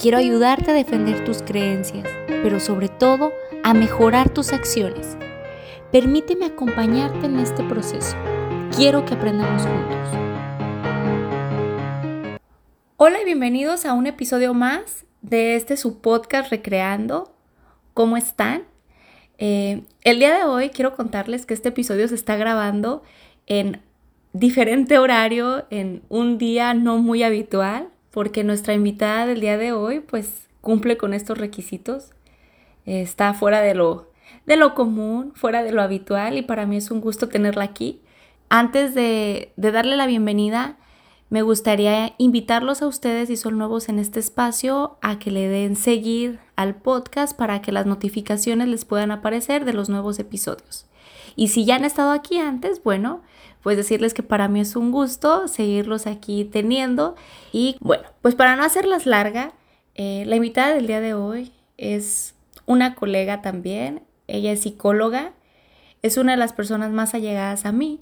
Quiero ayudarte a defender tus creencias pero sobre todo a mejorar tus acciones. Permíteme acompañarte en este proceso. Quiero que aprendamos juntos. Hola y bienvenidos a un episodio más de este su podcast Recreando. ¿Cómo están? Eh, el día de hoy quiero contarles que este episodio se está grabando en diferente horario, en un día no muy habitual, porque nuestra invitada del día de hoy pues cumple con estos requisitos está fuera de lo, de lo común, fuera de lo habitual y para mí es un gusto tenerla aquí. Antes de, de darle la bienvenida, me gustaría invitarlos a ustedes, si son nuevos en este espacio, a que le den seguir al podcast para que las notificaciones les puedan aparecer de los nuevos episodios. Y si ya han estado aquí antes, bueno, pues decirles que para mí es un gusto seguirlos aquí teniendo. Y bueno, pues para no hacerlas larga, eh, la invitada del día de hoy es una colega también, ella es psicóloga, es una de las personas más allegadas a mí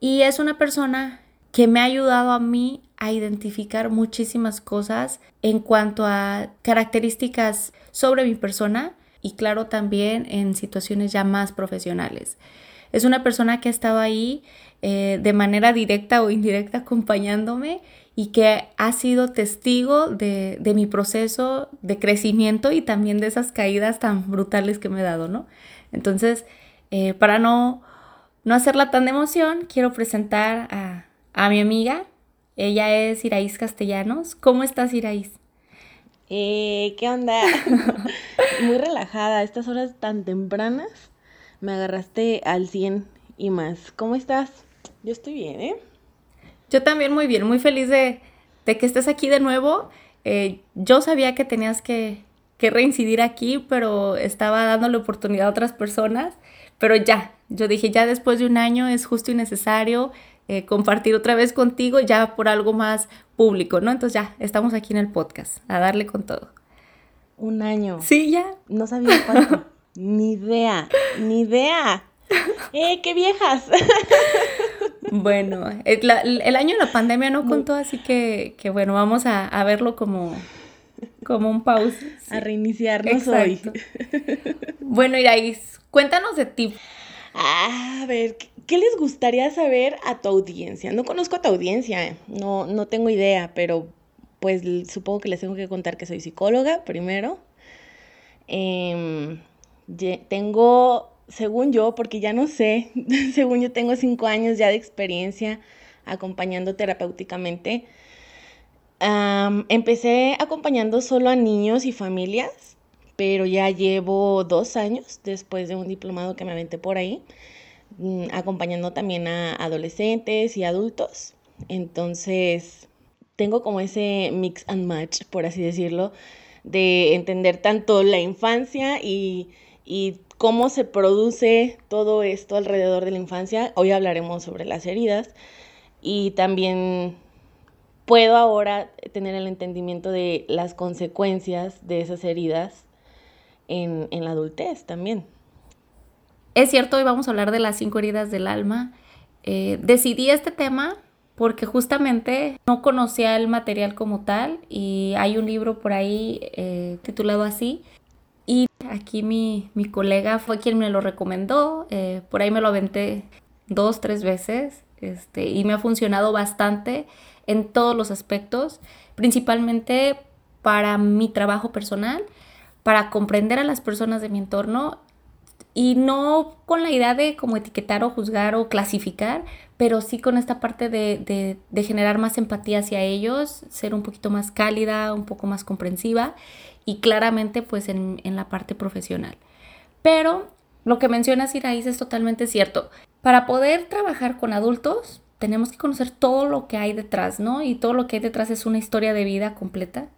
y es una persona que me ha ayudado a mí a identificar muchísimas cosas en cuanto a características sobre mi persona y claro también en situaciones ya más profesionales. Es una persona que ha estado ahí eh, de manera directa o indirecta acompañándome y que ha sido testigo de, mi proceso de crecimiento y también de esas caídas tan brutales que me he dado, ¿no? Entonces, eh, para no, no hacerla tan de emoción, quiero presentar a, a mi amiga. Ella es Iraís Castellanos. ¿Cómo estás, Iraís? Eh, ¿Qué onda? Muy relajada. Estas horas tan tempranas me agarraste al 100 y más. ¿Cómo estás? Yo estoy bien, ¿eh? Yo también muy bien, muy feliz de, que estés aquí de nuevo. Eh, yo sabía que tenías que, reincidir aquí, pero estaba dándole oportunidad a otras personas. Pero ya, yo dije, ya después de un año es justo y necesario eh, compartir otra vez contigo ya por algo más público, ¿no? Entonces ya, estamos aquí en el podcast, a darle con todo. Un año. Sí, ya. No sabía cuánto. ni idea, ni idea. ¡Eh, qué viejas! Bueno, el, año de la pandemia no contó, así que, bueno, vamos a, verlo como, como un pause. A reiniciarnos hoy. Bueno, Iraís, cuéntanos de ti. A ver, ¿qué les gustaría saber a tu audiencia? No conozco a tu audiencia, no, no tengo idea, pero pues supongo que les tengo que contar que soy psicóloga primero. Em, tengo según yo, porque ya no sé, según yo tengo cinco años ya de experiencia acompañando terapéuticamente. empecé acompañando solo a niños y familias, pero ya llevo dos años después de un diplomado que me aventé por ahí, mm, acompañando también a adolescentes y adultos. Entonces, tengo como ese mix and match, por así decirlo, de entender tanto la infancia y, y cómo se produce todo esto alrededor de la infancia. Hoy hablaremos sobre las heridas y también puedo ahora tener el entendimiento de las consecuencias de esas heridas en, la adultez también. Es cierto, hoy vamos a hablar de las cinco heridas del alma. Eh, decidí este tema porque justamente no conocía el material como tal y hay un libro por ahí eh, titulado así aquí mi, colega fue quien me lo recomendó, eh, por ahí me lo aventé dos, tres veces este, y me ha funcionado bastante en todos los aspectos, principalmente para mi trabajo personal, para comprender a las personas de mi entorno y no con la idea de como etiquetar o juzgar o clasificar, pero sí con esta parte de, de generar más empatía hacia ellos, ser un poquito más cálida, un poco más comprensiva y claramente pues en, la parte profesional. Pero lo que menciona Iraís es totalmente cierto. Para poder trabajar con adultos tenemos que conocer todo lo que hay detrás, ¿no? Y todo lo que hay detrás es una historia de vida completa.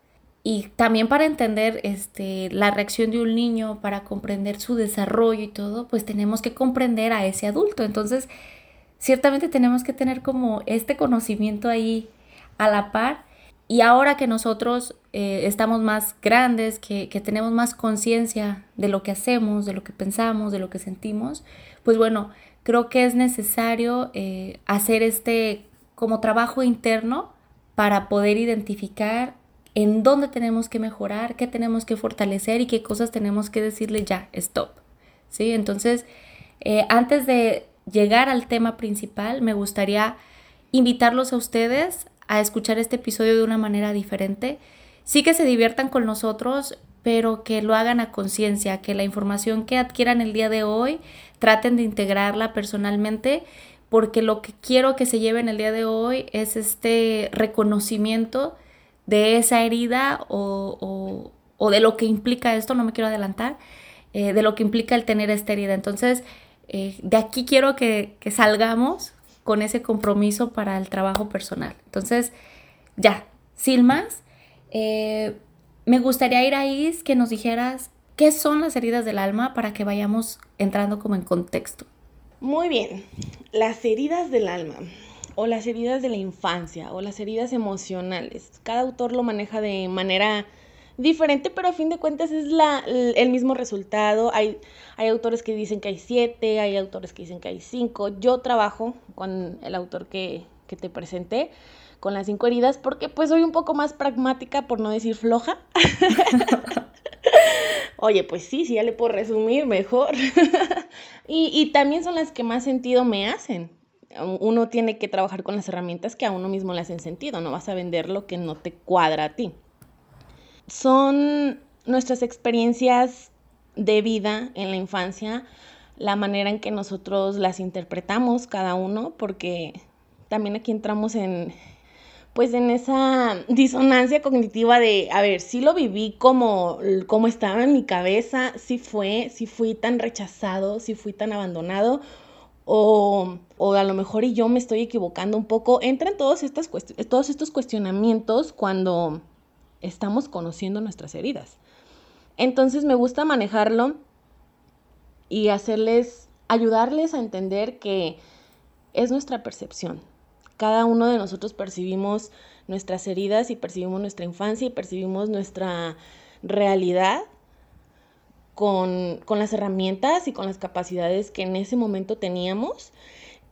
y también para entender este, la reacción de un niño, para comprender su desarrollo y todo, pues tenemos que comprender a ese adulto. Entonces, ciertamente tenemos que tener como este conocimiento ahí a la par. Y ahora que nosotros eh, estamos más grandes, que, tenemos más conciencia de lo que hacemos, de lo que pensamos, de lo que sentimos, pues bueno, creo que es necesario eh, hacer este como trabajo interno para poder identificar en dónde tenemos que mejorar, qué tenemos que fortalecer y qué cosas tenemos que decirle ya, stop. ¿Sí? Entonces, eh, antes de llegar al tema principal, me gustaría invitarlos a ustedes a escuchar este episodio de una manera diferente. Sí que se diviertan con nosotros, pero que lo hagan a conciencia, que la información que adquieran el día de hoy traten de integrarla personalmente, porque lo que quiero que se lleven el día de hoy es este reconocimiento de esa herida o, de lo que implica esto, no me quiero adelantar, eh, de lo que implica el tener esta herida. Entonces, eh, de aquí quiero que, salgamos con ese compromiso para el trabajo personal. Entonces, ya, sin más, eh, me gustaría ir ahí que nos dijeras qué son las heridas del alma para que vayamos entrando como en contexto. Muy bien, las heridas del alma o las heridas de la infancia o las heridas emocionales. Cada autor lo maneja de manera diferente, pero a fin de cuentas es el mismo resultado. Hay, hay autores que dicen que hay siete, hay autores que dicen que hay cinco. Yo trabajo con el autor que, que te presenté, con las cinco heridas, porque pues soy un poco más pragmática, por no decir floja. Oye, pues sí, sí, ya le puedo resumir mejor. y, y también son las que más sentido me hacen uno tiene que trabajar con las herramientas que a uno mismo le hacen sentido, no vas a vender lo que no te cuadra a ti. Son nuestras experiencias de vida en la infancia, la manera en que nosotros las interpretamos cada uno, porque también aquí entramos en pues en esa disonancia cognitiva de, a ver, si lo viví como, como estaba en mi cabeza, si fue, si fui tan rechazado, si fui tan abandonado, o, a lo mejor y yo me estoy equivocando un poco. Entran todos, todos estos cuestionamientos cuando estamos conociendo nuestras heridas. Entonces me gusta manejarlo y hacerles, ayudarles a entender que es nuestra percepción. Cada uno de nosotros percibimos nuestras heridas y percibimos nuestra infancia y percibimos nuestra realidad con, las herramientas y con las capacidades que en ese momento teníamos,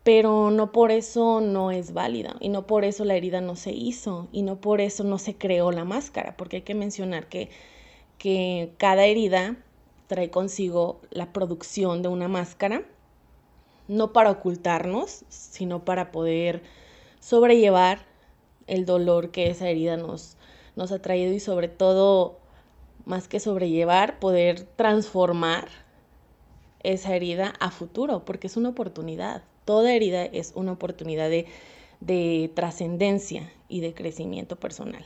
pero no por eso no es válida y no por eso la herida no se hizo y no por eso no se creó la máscara, porque hay que mencionar que, que cada herida trae consigo la producción de una máscara, no para ocultarnos, sino para poder sobrellevar el dolor que esa herida nos, nos ha traído y sobre todo más que sobrellevar, poder transformar esa herida a futuro, porque es una oportunidad. Toda herida es una oportunidad de, trascendencia y de crecimiento personal.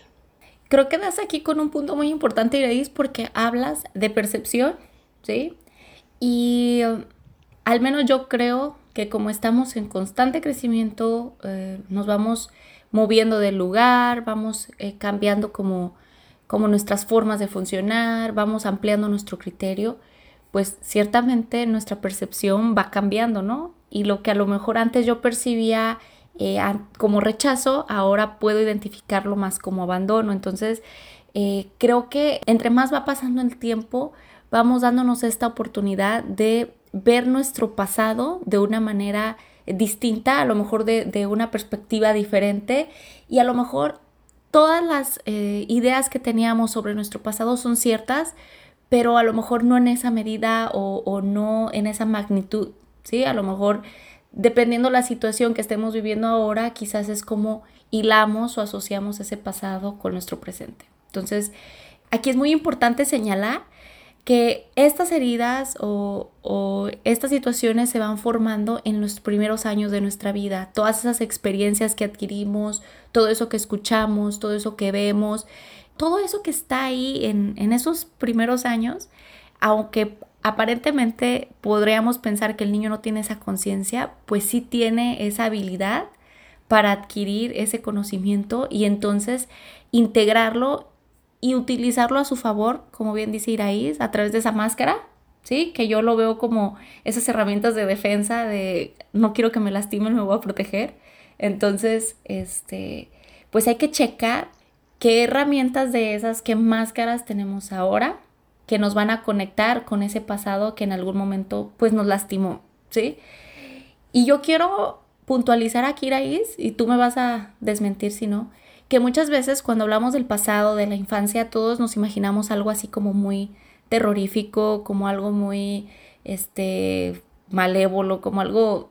Creo que das aquí con un punto muy importante, Iris, porque hablas de percepción, ¿sí? Y um, al menos yo creo que como estamos en constante crecimiento, eh, nos vamos moviendo del lugar, vamos eh, cambiando como como nuestras formas de funcionar, vamos ampliando nuestro criterio, pues ciertamente nuestra percepción va cambiando, ¿no? Y lo que a lo mejor antes yo percibía eh, como rechazo, ahora puedo identificarlo más como abandono. Entonces, creo que entre más va pasando el tiempo, vamos dándonos esta oportunidad de ver nuestro pasado de una manera distinta, a lo mejor de, de una perspectiva diferente y a lo mejor todas las eh, ideas que teníamos sobre nuestro pasado son ciertas, pero a lo mejor no en esa medida o, no en esa magnitud, ¿sí? A lo mejor dependiendo la situación que estemos viviendo ahora, quizás es como hilamos o asociamos ese pasado con nuestro presente. Entonces, aquí es muy importante señalar que estas heridas o, estas situaciones se van formando en los primeros años de nuestra vida. Todas esas experiencias que adquirimos, todo eso que escuchamos, todo eso que vemos, todo eso que está ahí en, en esos primeros años, aunque aparentemente podríamos pensar que el niño no tiene esa conciencia, pues sí tiene esa habilidad para adquirir ese conocimiento y entonces integrarlo y utilizarlo a su favor, como bien dice Iraís, a través de esa máscara, ¿sí? Que yo lo veo como esas herramientas de defensa de no quiero que me lastimen, me voy a proteger. Entonces, este, pues hay que checar qué herramientas de esas, qué máscaras tenemos ahora que nos van a conectar con ese pasado que en algún momento pues nos lastimó, ¿sí? Y yo quiero puntualizar aquí, Iraís, y tú me vas a desmentir si no, que muchas veces cuando hablamos del pasado, de la infancia, todos nos imaginamos algo así como muy terrorífico, como algo muy, este, malévolo, como algo,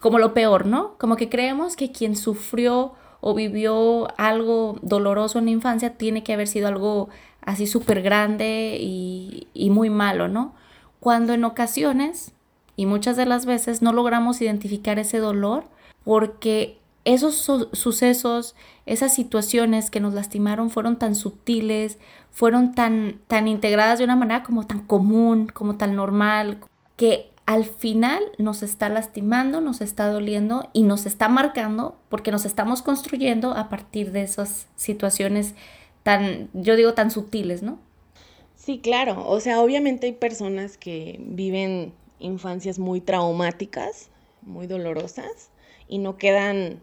como lo peor, ¿no? Como que creemos que quien sufrió o vivió algo doloroso en la infancia tiene que haber sido algo así súper grande y, y muy malo, ¿no? Cuando en ocasiones, y muchas de las veces, no logramos identificar ese dolor porque esos sucesos, esas situaciones que nos lastimaron fueron tan sutiles, fueron tan, tan integradas de una manera como tan común, como tan normal, que al final nos está lastimando, nos está doliendo y nos está marcando porque nos estamos construyendo a partir de esas situaciones tan, yo digo, tan sutiles, ¿no? Sí, claro. O sea, obviamente hay personas que viven infancias muy traumáticas, muy dolorosas, y no quedan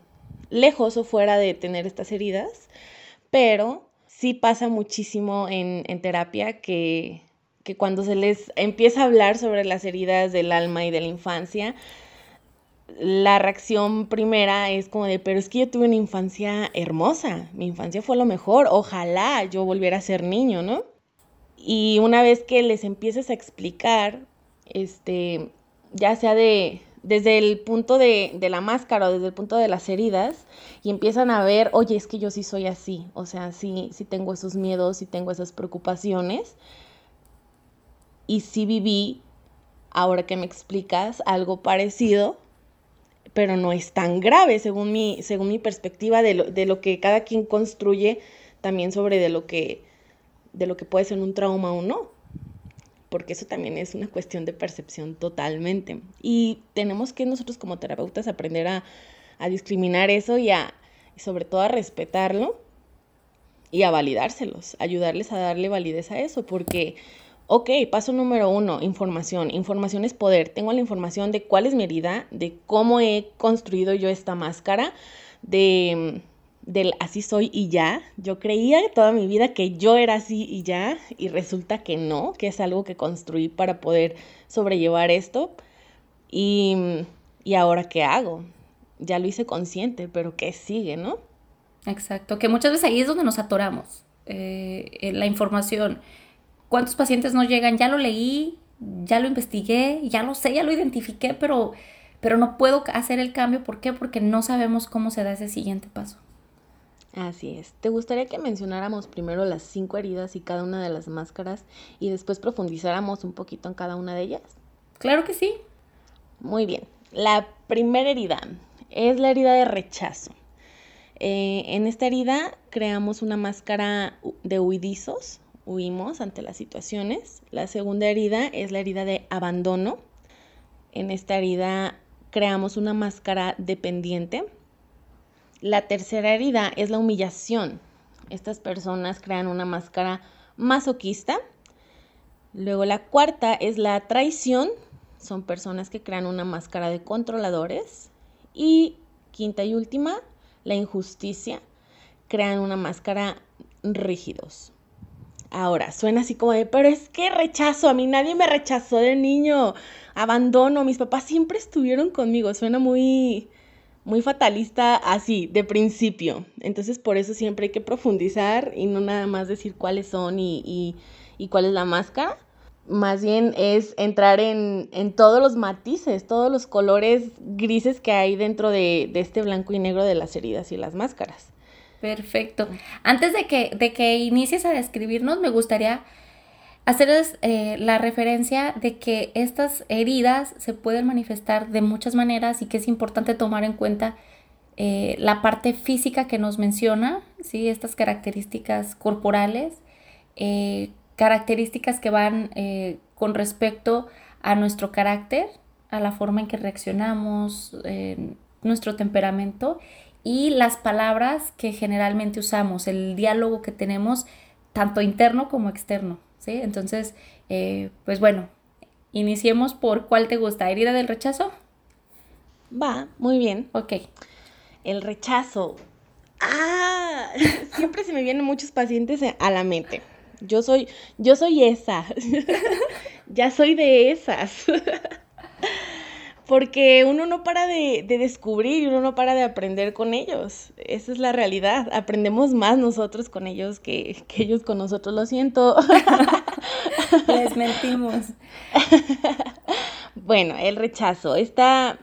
lejos o fuera de tener estas heridas, pero sí pasa muchísimo en, terapia que, que cuando se les empieza a hablar sobre las heridas del alma y de la infancia, la reacción primera es como de, pero es que yo tuve una infancia hermosa, mi infancia fue lo mejor, ojalá yo volviera a ser niño, ¿no? Y una vez que les empieces a explicar, este, ya sea de, desde el punto de, la máscara o desde el punto de las heridas y empiezan a ver, oye, es que yo sí soy así, o sea, sí, sí tengo esos miedos, sí tengo esas preocupaciones y sí viví, ahora que me explicas, algo parecido, pero no es tan grave según mi, según mi perspectiva de lo, de lo que cada quien construye también sobre de lo que, de lo que puede ser un trauma o no porque eso también es una cuestión de percepción totalmente. Y tenemos que nosotros como terapeutas aprender a, discriminar eso y, a, sobre todo a respetarlo y a validárselos, ayudarles a darle validez a eso, porque, ok, paso número uno, información. Información es poder. Tengo la información de cuál es mi herida, de cómo he construido yo esta máscara, de del así soy y ya. Yo creía toda mi vida que yo era así y ya, y resulta que no, que es algo que construí para poder sobrellevar esto. Y, y ahora qué hago? Ya lo hice consciente, pero ¿qué sigue, no? Exacto, que muchas veces ahí es donde nos atoramos. Eh, la información. ¿Cuántos pacientes nos llegan? Ya lo leí, ya lo investigué, ya lo sé, ya lo identifiqué, pero, pero no puedo hacer el cambio. ¿Por qué? Porque no sabemos cómo se da ese siguiente paso. Así es. ¿Te gustaría que mencionáramos primero las cinco heridas y cada una de las máscaras y después profundizáramos un poquito en cada una de ellas? Claro que sí. Muy bien. La primera herida es la herida de rechazo. Eh, en esta herida creamos una máscara de huidizos, huimos ante las situaciones. La segunda herida es la herida de abandono. En esta herida creamos una máscara dependiente la tercera herida es la humillación. Estas personas crean una máscara masoquista. Luego la cuarta es la traición. Son personas que crean una máscara de controladores. Y quinta y última, la injusticia. Crean una máscara rígidos. Ahora, suena así como de, pero es que rechazo, a mí nadie me rechazó de niño, abandono, mis papás siempre estuvieron conmigo, suena muy, muy fatalista así, de principio. Entonces por eso siempre hay que profundizar y no nada más decir cuáles son y, cuál es la máscara. Más bien es entrar en, todos los matices, todos los colores grises que hay dentro de, este blanco y negro de las heridas y las máscaras. Perfecto. Antes de que, de que inicies a describirnos, me gustaría hacerles eh, la referencia de que estas heridas se pueden manifestar de muchas maneras y que es importante tomar en cuenta eh, la parte física que nos menciona, ¿sí? estas características corporales, eh, características que van con respecto a nuestro carácter, a la forma en que reaccionamos, nuestro temperamento y las palabras que generalmente usamos, el diálogo que tenemos tanto interno como externo, ¿sí? Entonces, eh, pues bueno, iniciemos por cuál te gusta, herida del rechazo. Va, muy bien. Ok. El rechazo. Ah, siempre se me vienen muchos pacientes a la mente. Yo soy, yo soy esa. ya soy de esas. Porque uno no para de, descubrir y uno no para de aprender con ellos. Esa es la realidad. Aprendemos más nosotros con ellos que, que ellos con nosotros. Lo siento. Les mentimos. bueno, el rechazo. Esta,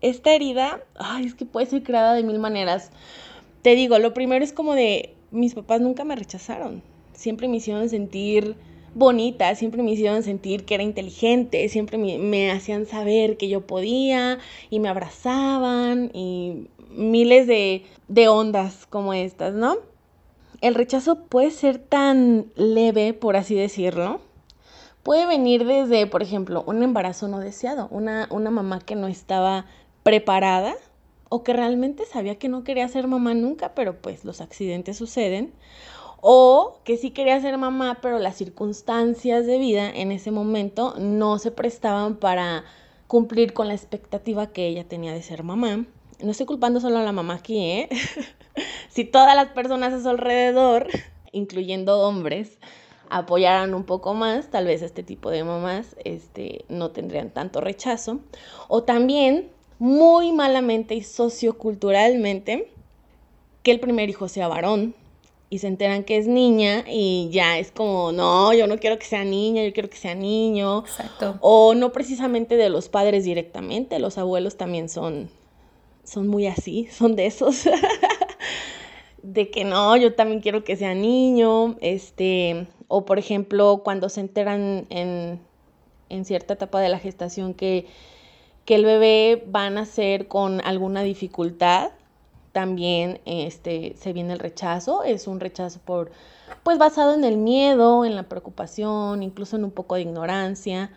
esta herida, ay, es que puede ser creada de mil maneras. Te digo, lo primero es como de, mis papás nunca me rechazaron. Siempre me hicieron sentir bonita, siempre me hicieron sentir que era inteligente, siempre me, hacían saber que yo podía y me abrazaban y miles de, de ondas como estas, ¿no? El rechazo puede ser tan leve, por así decirlo, puede venir desde, por ejemplo, un embarazo no deseado, una, una mamá que no estaba preparada o que realmente sabía que no quería ser mamá nunca, pero pues los accidentes suceden, o que sí quería ser mamá, pero las circunstancias de vida en ese momento no se prestaban para cumplir con la expectativa que ella tenía de ser mamá. No estoy culpando solo a la mamá aquí, ¿eh? si todas las personas a su alrededor, incluyendo hombres, apoyaran un poco más, tal vez este tipo de mamás este, no tendrían tanto rechazo. O también, muy malamente y socioculturalmente, que el primer hijo sea varón, y se enteran que es niña y ya es como, no, yo no quiero que sea niña, yo quiero que sea niño. Exacto. O no precisamente de los padres directamente, los abuelos también son, son muy así, son de esos. de que no, yo también quiero que sea niño, este, o por ejemplo, cuando se enteran en, en cierta etapa de la gestación que, que el bebé va a nacer con alguna dificultad, también este, se viene el rechazo, es un rechazo por, pues basado en el miedo, en la preocupación, incluso en un poco de ignorancia.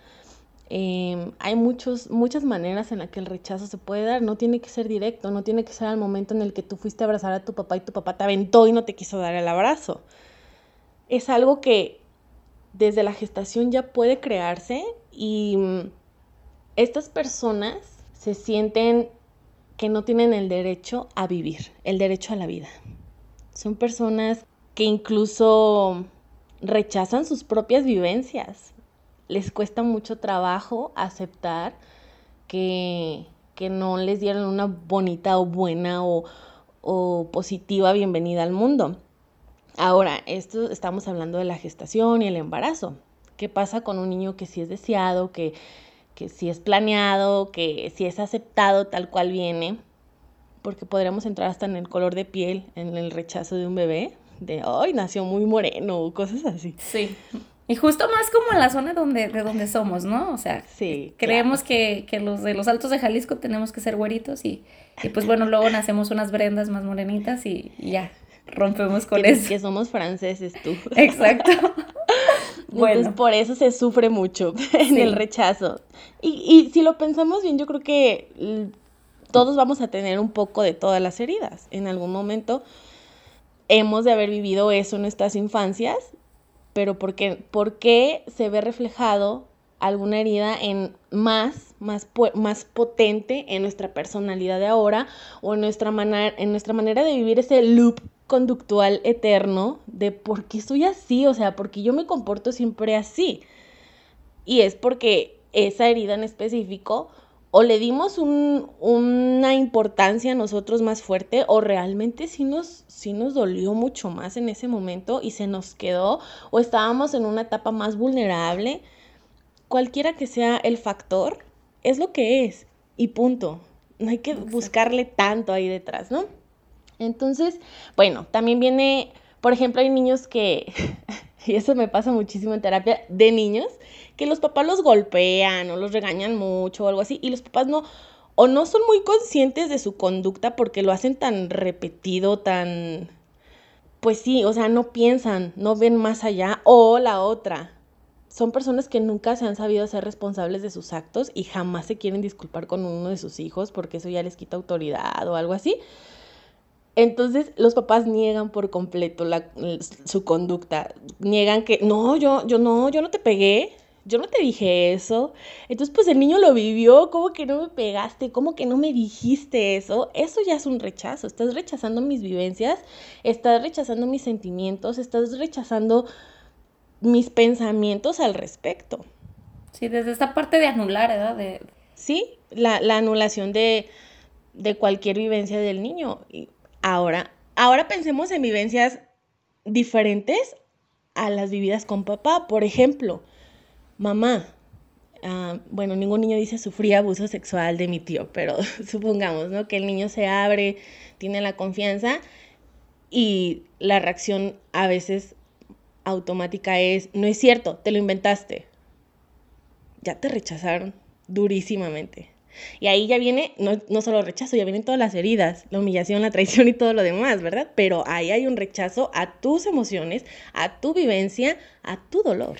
Em, hay muchos, muchas maneras en las que el rechazo se puede dar, no tiene que ser directo, no tiene que ser al momento en el que tú fuiste a abrazar a tu papá y tu papá te aventó y no te quiso dar el abrazo. Es algo que desde la gestación ya puede crearse y mm, estas personas se sienten que no tienen el derecho a vivir, el derecho a la vida. Son personas que incluso rechazan sus propias vivencias. Les cuesta mucho trabajo aceptar que, que no les dieron una bonita o buena o, o positiva bienvenida al mundo. Ahora, esto estamos hablando de la gestación y el embarazo. ¿Qué pasa con un niño que sí es deseado, que que si es planeado, que si es aceptado tal cual viene, porque podríamos entrar hasta en el color de piel, en el rechazo de un bebé, de, ay, nació muy moreno, cosas así. Sí. Y justo más como en la zona donde, de donde somos, ¿no? O sea, sí, creemos que, los de los altos de Jalisco tenemos que ser güeritos y, y pues bueno, luego nacemos unas brendas más morenitas y, ya, rompemos con eso. Que somos franceses tú. Exacto. Bueno. por eso se sufre mucho en el rechazo. Y, y, si lo pensamos bien, yo creo que todos vamos a tener un poco de todas las heridas. En algún momento hemos de haber vivido eso en nuestras infancias, pero ¿por qué, por qué se ve reflejado alguna herida en más, más, más potente en nuestra personalidad de ahora o en nuestra, manera, en nuestra manera de vivir ese loop conductual eterno de por qué soy así, o sea, porque yo me comporto siempre así. Y es porque esa herida en específico o le dimos una importancia a nosotros más fuerte o realmente sí nos, sí nos dolió mucho más en ese momento y se nos quedó o estábamos en una etapa más vulnerable. Cualquiera que sea el factor, es lo que es y punto. No hay que buscarle tanto ahí detrás, ¿no? Entonces, bueno, también viene, por ejemplo, hay niños que, y eso me pasa muchísimo en terapia, de niños, que los papás los golpean o los regañan mucho o algo así, y los papás no, o no son muy conscientes de su conducta porque lo hacen tan repetido, tan, pues sí, o sea, no piensan, no ven más allá, o la otra. Son personas que nunca se han sabido ser responsables de sus actos y jamás se quieren disculpar con uno de sus hijos porque eso ya les quita autoridad o algo así Entonces los papás niegan por completo la, su conducta, niegan que no, yo, yo no, yo no te pegué, yo no te dije eso. Entonces pues el niño lo vivió, ¿cómo que no me pegaste? ¿Cómo que no me dijiste eso? Eso ya es un rechazo, estás rechazando mis vivencias, estás rechazando mis sentimientos, estás rechazando mis pensamientos al respecto. Sí, desde esta parte de anular, ¿verdad? De... Sí, la, la anulación de, de cualquier vivencia del niño. Y ahora, ahora pensemos en vivencias diferentes a las vividas con papá. Por ejemplo, mamá. Ah, bueno, ningún niño dice sufría abuso sexual de mi tío, pero supongamos, ¿no? Que el niño se abre, tiene la confianza y la reacción a veces automática es, no es cierto, te lo inventaste. Ya te rechazaron durísimamente. Y ahí ya viene, no, no solo rechazo, ya vienen todas las heridas, la humillación, la traición y todo lo demás, ¿verdad? Pero ahí hay un rechazo a tus emociones, a tu vivencia, a tu dolor.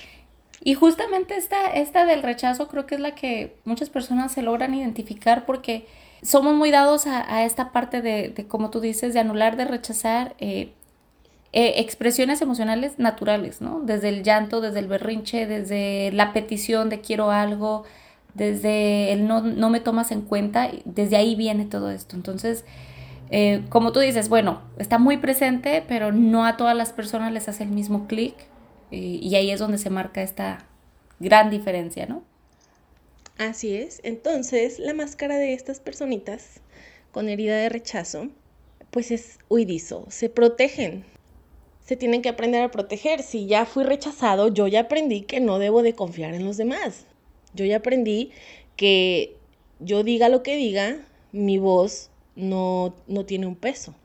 Y justamente esta, esta del rechazo creo que es la que muchas personas se logran identificar porque somos muy dados a, esta parte de, como tú dices, de anular, de rechazar eh, eh, expresiones emocionales naturales, ¿no? Desde el llanto, desde el berrinche, desde la petición de quiero algo, desde el no, no me tomas en cuenta, desde ahí viene todo esto. Entonces, eh, como tú dices, bueno, está muy presente, pero no a todas las personas les hace el mismo clic y ahí es donde se marca esta gran diferencia, ¿no? Así es. Entonces, la máscara de estas personitas con herida de rechazo, pues es huidizo, se protegen. Se tienen que aprender a proteger. Si ya fui rechazado, yo ya aprendí que no debo de confiar en los demás. Yo ya aprendí que yo diga lo que diga, mi voz no, no tiene un peso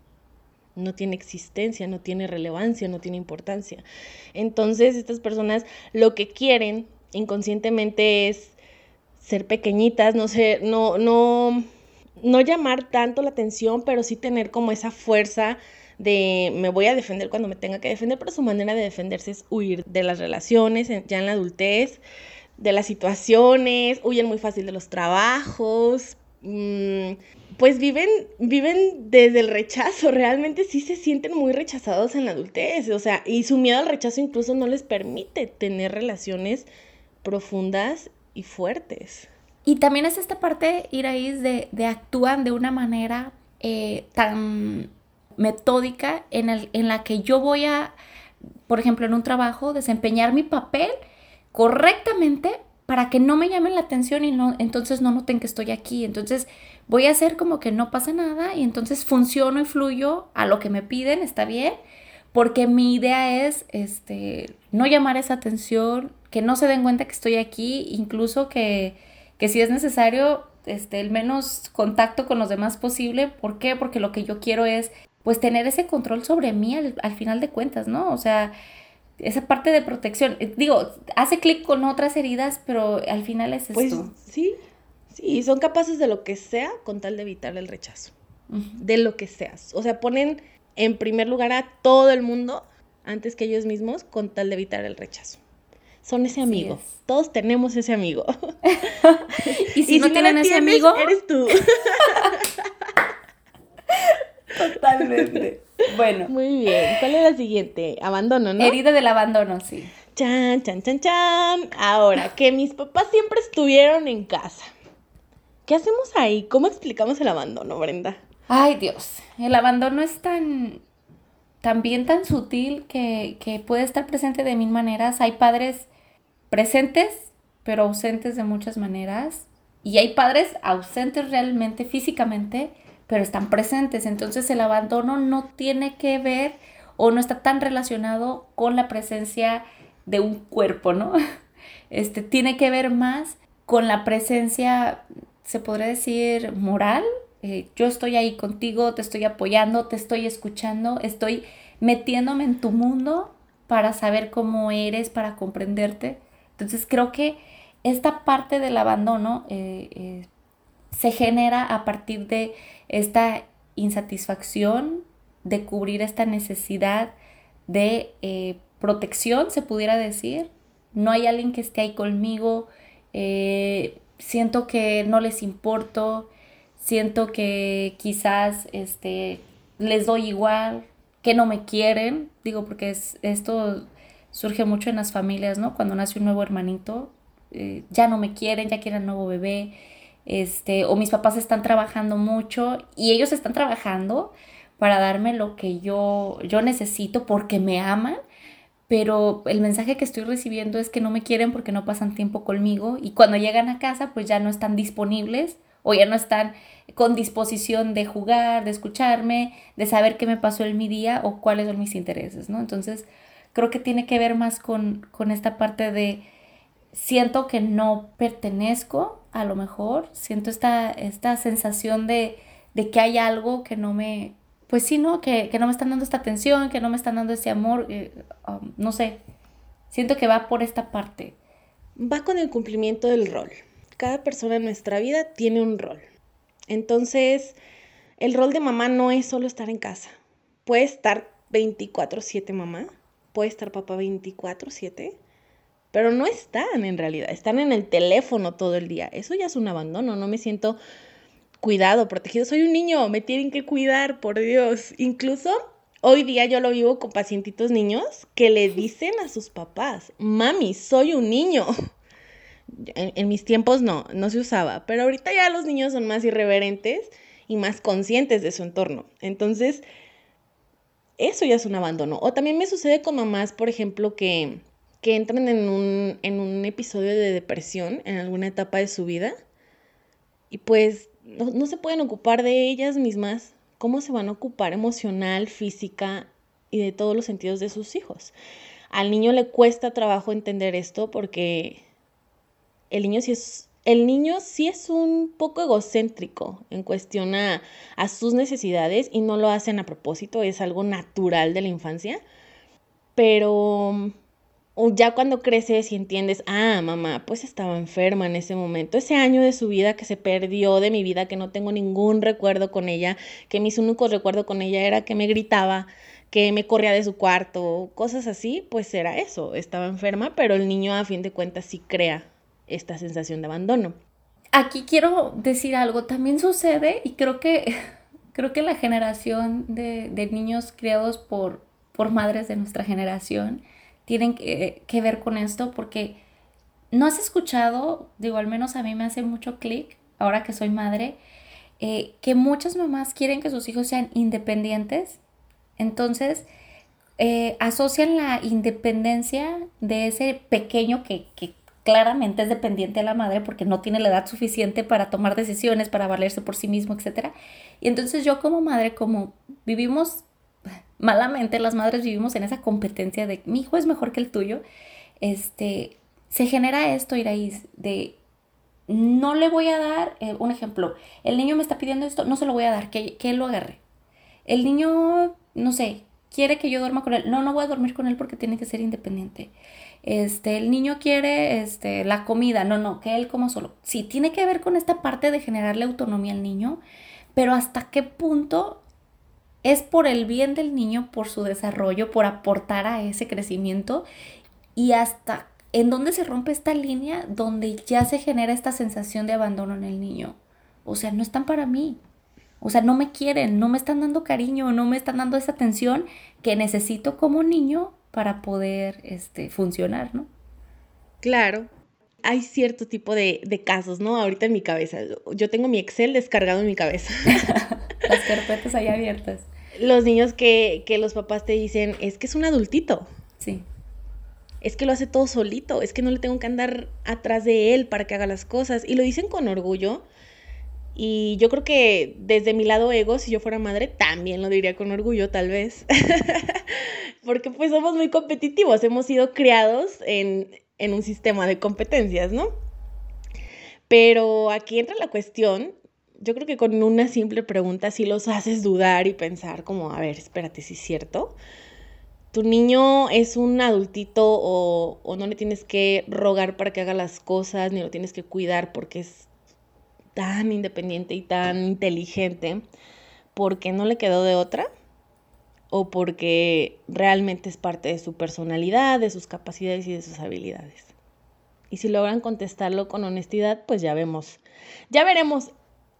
no tiene existencia, no tiene relevancia, no tiene importancia. Entonces estas personas lo que quieren inconscientemente es ser pequeñitas, no ser, no, no, no llamar tanto la atención, pero sí tener como esa fuerza de me voy a defender cuando me tenga que defender, pero su manera de defenderse es huir de las relaciones ya en la adultez, de las situaciones, huyen muy fácil de los trabajos, mmm, pues viven, viven desde el rechazo, realmente sí se sienten muy rechazados en la adultez, o sea, y su miedo al rechazo incluso no les permite tener relaciones profundas y fuertes. Y también es esta parte, Iraís, de, de actúan de una manera eh, tan metódica en, el, en la que yo voy a, por ejemplo, en un trabajo, desempeñar mi papel correctamente para que no me llamen la atención y no, entonces no noten que estoy aquí. Entonces voy a hacer como que no pasa nada y entonces funciono y fluyo a lo que me piden, está bien, porque mi idea es este, no llamar esa atención, que no se den cuenta que estoy aquí, incluso que, que si es necesario, este, el menos contacto con los demás posible. ¿Por qué? Porque lo que yo quiero es pues tener ese control sobre mí al, al final de cuentas, ¿no? O sea, esa parte de protección. Eh, digo, hace clic con otras heridas, pero al final es pues, esto. Sí, sí, son capaces de lo que sea con tal de evitar el rechazo. De lo que seas. O sea, ponen en primer lugar a todo el mundo antes que ellos mismos con tal de evitar el rechazo. Son ese amigo. Todos tenemos ese amigo. y si, no, tienen ese amigo, eres tú. Totalmente. Bueno. Muy bien. ¿Cuál es la siguiente? Abandono, ¿no? Herida del abandono, sí. Chan, chan, chan, chan. Ahora, que mis papás siempre estuvieron en casa. ¿Qué hacemos ahí? ¿Cómo explicamos el abandono, Brenda? Ay, Dios. El abandono es tan. también tan sutil que, que puede estar presente de mil maneras. Hay padres presentes, pero ausentes de muchas maneras. Y hay padres ausentes realmente, físicamente, pero están presentes. Entonces el abandono no tiene que ver o no está tan relacionado con la presencia de un cuerpo, ¿no? Este tiene que ver más con la presencia, se podría decir, moral. Eh, yo estoy ahí contigo, te estoy apoyando, te estoy escuchando, estoy metiéndome en tu mundo para saber cómo eres, para comprenderte. Entonces creo que esta parte del abandono eh, eh, se genera a partir de esta insatisfacción, de cubrir esta necesidad de eh, protección, se pudiera decir. No hay alguien que esté ahí conmigo, eh, siento que no les importo, siento que quizás este, les doy igual, que no me quieren, digo, porque es, esto surge mucho en las familias, ¿no? Cuando nace un nuevo hermanito, eh, ya no me quieren, ya quieren nuevo bebé, este, o mis papás están trabajando mucho y ellos están trabajando para darme lo que yo, yo necesito porque me aman, pero el mensaje que estoy recibiendo es que no me quieren porque no pasan tiempo conmigo y cuando llegan a casa pues ya no están disponibles o ya no están con disposición de jugar, de escucharme, de saber qué me pasó en mi día o cuáles son mis intereses, ¿no? Entonces, creo que tiene que ver más con, con esta parte de siento que no pertenezco, a lo mejor, siento esta, esta sensación de, de que hay algo que no me, pues sí, ¿no? Que, que, no me están dando esta atención, que no me están dando ese amor, eh, um, no sé, siento que va por esta parte. Va con el cumplimiento del rol. Cada persona en nuestra vida tiene un rol. Entonces, el rol de mamá no es solo estar en casa. Puede estar 24/7 mamá, puede estar papá 24/7, pero no están en realidad, están en el teléfono todo el día. Eso ya es un abandono, no me siento cuidado, protegido. Soy un niño, me tienen que cuidar, por Dios. Incluso hoy día yo lo vivo con pacientitos niños que le dicen a sus papás, mami, soy un niño. En, en, mis tiempos no, no se usaba, pero ahorita ya los niños son más irreverentes y más conscientes de su entorno. Entonces, eso ya es un abandono. O también me sucede con mamás, por ejemplo, que, que entran en un, episodio de depresión en alguna etapa de su vida y pues no, se pueden ocupar de ellas mismas. ¿Cómo se van a ocupar emocional, física y de todos los sentidos de sus hijos? Al niño le cuesta trabajo entender esto porque el niño sí es el niño sí es un poco egocéntrico en cuestión a, sus necesidades y no lo hacen a propósito, es algo natural de la infancia, pero ya cuando creces y entiendes, ah, mamá, pues estaba enferma en ese momento, ese año de su vida que se perdió de mi vida, que no tengo ningún recuerdo con ella, que mis únicos recuerdos con ella era que me gritaba, que me corría de su cuarto, cosas así, pues era eso, estaba enferma, pero el niño a fin de cuentas sí crea esta sensación de abandono. Aquí quiero decir algo, también sucede y creo que, creo que la generación de, de niños criados por, por madres de nuestra generación tienen que, que, ver con esto porque no has escuchado, digo, al menos a mí me hace mucho clic, ahora que soy madre, eh, que muchas mamás quieren que sus hijos sean independientes, entonces eh, asocian la independencia de ese pequeño que, que claramente es dependiente de la madre porque no tiene la edad suficiente para tomar decisiones, para valerse por sí mismo, etc. Y entonces yo como madre, como vivimos malamente, las madres vivimos en esa competencia de mi hijo es mejor que el tuyo, este, se genera esto, Iraís, de no le voy a dar, eh, un ejemplo, el niño me está pidiendo esto, no se lo voy a dar, que, que él lo agarre. El niño, no sé, quiere que yo duerma con él, no, no voy a dormir con él porque tiene que ser independiente este, el niño quiere este, la comida, no, no, que él coma solo. Sí, tiene que ver con esta parte de generarle autonomía al niño, pero hasta qué punto es por el bien del niño, por su desarrollo, por aportar a ese crecimiento y hasta en dónde se rompe esta línea donde ya se genera esta sensación de abandono en el niño. O sea, no están para mí. O sea, no me quieren, no me están dando cariño, no me están dando esa atención que necesito como niño para poder este, funcionar, ¿no? Claro. Hay cierto tipo de, casos, ¿no? Ahorita en mi cabeza. Yo tengo mi Excel descargado en mi cabeza. Las carpetas ahí abiertas. Los niños que, que los papás te dicen, es que es un adultito. Sí. Es que lo hace todo solito, es que no le tengo que andar atrás de él para que haga las cosas. Y lo dicen con orgullo, y yo creo que desde mi lado ego, si yo fuera madre, también lo diría con orgullo, tal vez. Porque pues somos muy competitivos, hemos sido criados en, en un sistema de competencias, ¿no? Pero aquí entra la cuestión, yo creo que con una simple pregunta sí los haces dudar y pensar como, a ver, espérate, si es cierto. Tu niño es un adultito o, o no le tienes que rogar para que haga las cosas, ni lo tienes que cuidar porque es tan independiente y tan inteligente porque no le quedó de otra o porque realmente es parte de su personalidad, de sus capacidades y de sus habilidades. Y si logran contestarlo con honestidad, pues ya vemos, ya veremos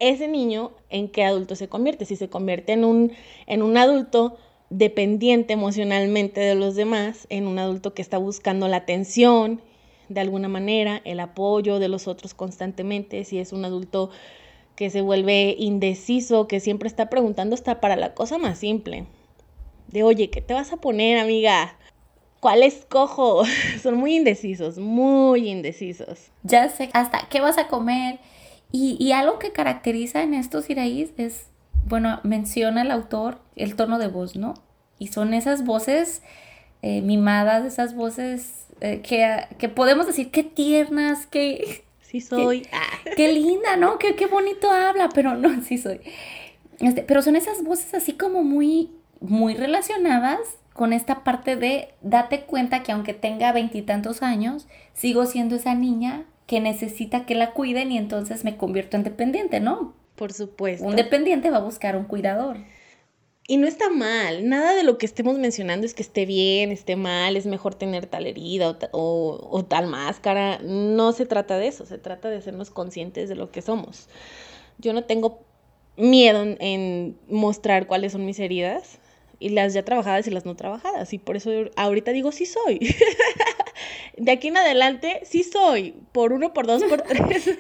ese niño en qué adulto se convierte. Si se convierte en un, en un adulto dependiente emocionalmente de los demás, en un adulto que está buscando la atención de alguna manera, el apoyo de los otros constantemente, si es un adulto que se vuelve indeciso, que siempre está preguntando hasta para la cosa más simple. De, oye, ¿qué te vas a poner, amiga? ¿Cuál escojo? Son muy indecisos, muy indecisos. Ya sé hasta qué vas a comer. Y, algo que caracteriza en estos iraíes es, bueno, menciona el autor el tono de voz, ¿no? Y son esas voces eh, mimadas, esas voces eh, que, que, podemos decir, qué tiernas, qué... Sí soy. Qué, linda, ¿no? Qué, qué bonito habla, pero no, sí soy. Este, pero son esas voces así como muy, muy relacionadas con esta parte de date cuenta que aunque tenga veintitantos años, sigo siendo esa niña que necesita que la cuiden y entonces me convierto en dependiente, ¿no? Por supuesto. Un dependiente va a buscar un cuidador. Y no está mal, nada de lo que estemos mencionando es que esté bien, esté mal, es mejor tener tal herida o, tal máscara. No se trata de eso, se trata de sernos conscientes de lo que somos. Yo no tengo miedo en mostrar cuáles son mis heridas, y las ya trabajadas y las no trabajadas. Y por eso ahorita digo, sí soy. de aquí en adelante, sí soy. Por uno, por dos, por tres.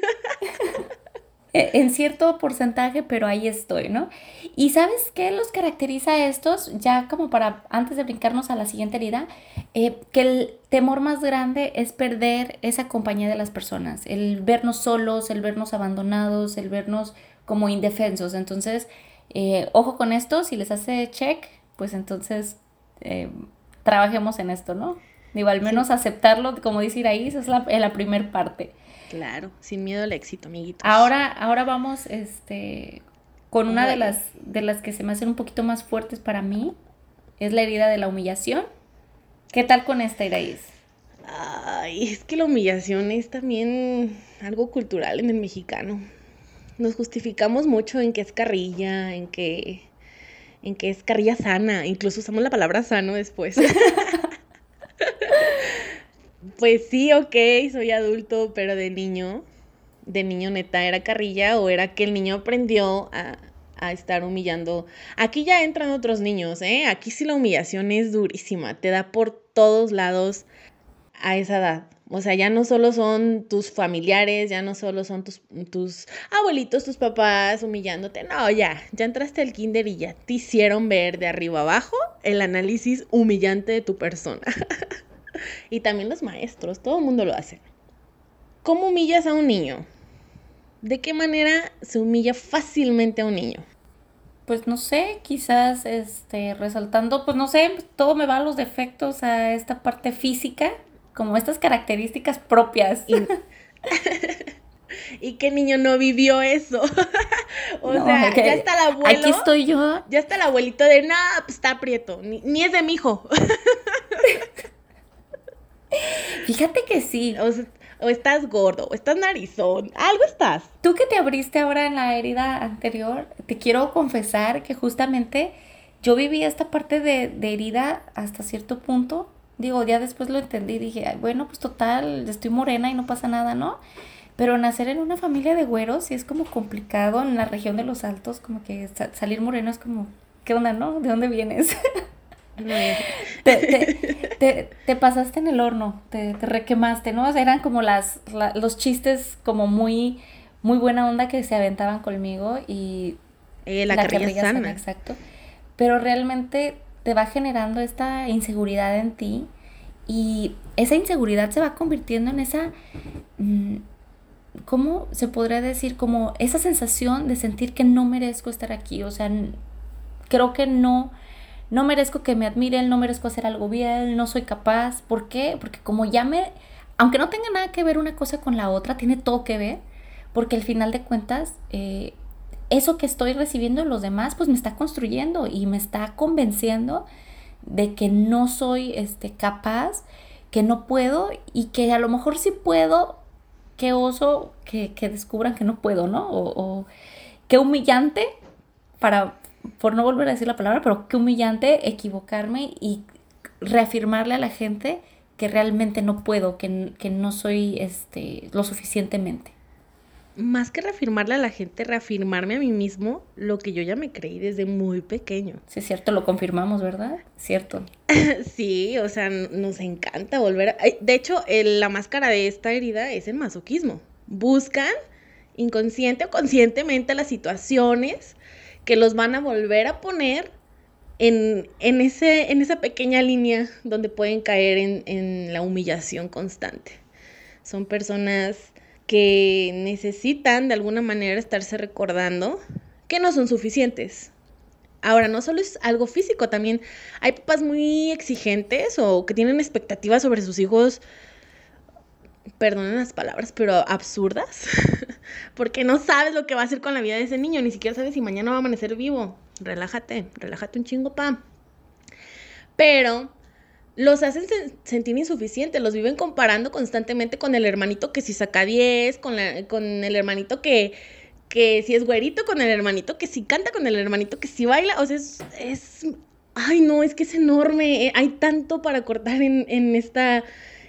E, en cierto porcentaje, pero ahí estoy, ¿no? Y ¿sabes qué los caracteriza a estos? Ya como para, antes de brincarnos a la siguiente herida, eh, que el temor más grande es perder esa compañía de las personas, el vernos solos, el vernos abandonados, el vernos como indefensos. Entonces, eh, ojo con esto, si les hace check, pues entonces eh, trabajemos en esto, ¿no? Digo, al menos aceptarlo, como dice Iraís, es la, la primer parte. Claro, sin miedo al éxito, amiguitos. Ahora, ahora vamos este, con una de las, de las que se me hacen un poquito más fuertes para mí, es la herida de la humillación. ¿Qué tal con esta, Iraís? Ay, es que la humillación es también algo cultural en el mexicano. Nos justificamos mucho en que es carrilla, en que en que es carrilla sana, incluso usamos la palabra sano después. pues sí, ok, soy adulto, pero de niño, de niño neta, ¿era carrilla o era que el niño aprendió a, a estar humillando? Aquí ya entran otros niños, ¿eh? Aquí sí la humillación es durísima, te da por todos lados a esa edad. O sea, ya no solo son tus familiares, ya no solo son tus, tus abuelitos, tus papás humillándote. No, ya, ya entraste al kinder y ya te hicieron ver de arriba abajo el análisis humillante de tu persona. y también los maestros, todo el mundo lo hace. ¿Cómo humillas a un niño? ¿De qué manera se humilla fácilmente a un niño? Pues no sé, quizás este resaltando, pues no sé, todo me va a los defectos a esta parte física como estas características propias. Y, qué niño no vivió eso. o sea, ya está el abuelo. Aquí estoy yo. Ya está el abuelito de, no, pues está aprieto, ni, es de mi hijo. Fíjate que sí. O, estás gordo, o estás narizón, algo estás. Tú que te abriste ahora en la herida anterior, te quiero confesar que justamente yo viví esta parte de, de herida hasta cierto punto Digo, ya después lo entendí, dije, bueno, pues total, estoy morena y no pasa nada, ¿no? Pero nacer en una familia de güeros sí es como complicado en la región de los altos, como que salir moreno es como, ¿qué onda, no? ¿De dónde vienes? te, te, pasaste en el horno, te, te requemaste, ¿no? eran como las, los chistes como muy, muy buena onda que se aventaban conmigo y... Eh, la, carrilla sana. Exacto. Pero realmente te va generando esta inseguridad en ti y esa inseguridad se va convirtiendo en esa, mm, ¿cómo se podría decir? Como esa sensación de sentir que no merezco estar aquí, o sea, creo que no, no merezco que me admiren, no merezco hacer algo bien, no soy capaz. ¿Por qué? Porque como ya me, aunque no tenga nada que ver una cosa con la otra, tiene todo que ver, porque al final de cuentas, eh, eso que estoy recibiendo de los demás, pues me está construyendo y me está convenciendo de que no soy este, capaz, que no puedo y que a lo mejor sí puedo, qué oso que, descubran que no puedo, ¿no? O, qué humillante, para, por no volver a decir la palabra, pero qué humillante equivocarme y reafirmarle a la gente que realmente no puedo, que, que no soy este, lo suficientemente. Más que reafirmarle a la gente, reafirmarme a mí mismo lo que yo ya me creí desde muy pequeño. Sí, es cierto, lo confirmamos, ¿verdad? Cierto. sí, o sea, nos encanta volver. A... De hecho, la máscara de esta herida es el masoquismo. Buscan inconsciente o conscientemente las situaciones que los van a volver a poner en, ese, en esa pequeña línea donde pueden caer en, en la humillación constante. Son personas que necesitan de alguna manera estarse recordando que no son suficientes. Ahora, no solo es algo físico, también hay papás muy exigentes o que tienen expectativas sobre sus hijos, perdonen las palabras, pero absurdas, porque no sabes lo que va a hacer con la vida de ese niño, ni siquiera sabes si mañana va a amanecer vivo. Relájate, relájate un chingo, pa. Pero los hacen sentir insuficientes, los viven comparando constantemente con el hermanito que si saca 10, con, con el hermanito que, que si es güerito, con el hermanito que si canta, con el hermanito que si baila, o sea, es, ay no, es que es enorme, eh, hay tanto para cortar en, en, esta,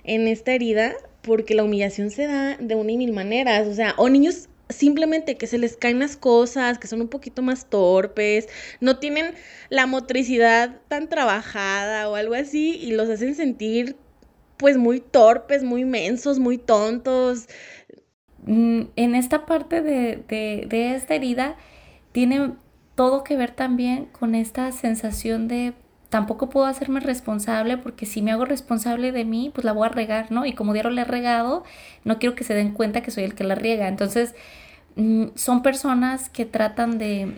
en esta herida, porque la humillación se da de una y mil maneras, o sea, o niños simplemente que se les caen las cosas, que son un poquito más torpes, no tienen la motricidad tan trabajada o algo así y los hacen sentir pues muy torpes, muy mensos, muy tontos. Mm, en esta parte de, de, de esta herida tiene todo que ver también con esta sensación de tampoco puedo hacerme responsable porque si me hago responsable de mí, pues la voy a regar, ¿no? Y como diario le he regado, no quiero que se den cuenta que soy el que la riega. Entonces, mm, son personas que tratan de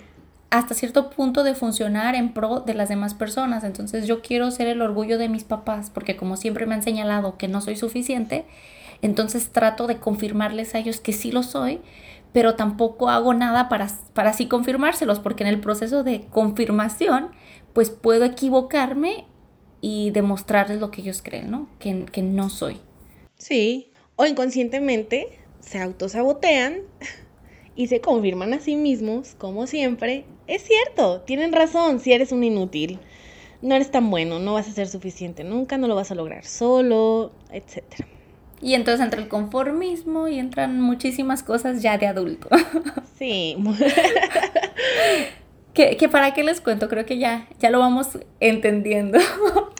hasta cierto punto de funcionar en pro de las demás personas. Entonces yo quiero ser el orgullo de mis papás porque como siempre me han señalado que no soy suficiente, entonces trato de confirmarles a ellos que sí lo soy, pero tampoco hago nada para, para así confirmárselos porque en el proceso de confirmación pues puedo equivocarme y demostrarles lo que ellos creen, ¿no? Que, que no soy. Sí, o inconscientemente se autosabotean y se confirman a sí mismos, como siempre, es cierto, tienen razón, si eres un inútil, no eres tan bueno, no vas a ser suficiente nunca, no lo vas a lograr solo, etc. Y entonces entra el conformismo y entran muchísimas cosas ya de adulto. Sí. que, para qué les cuento, creo que ya, ya lo vamos entendiendo.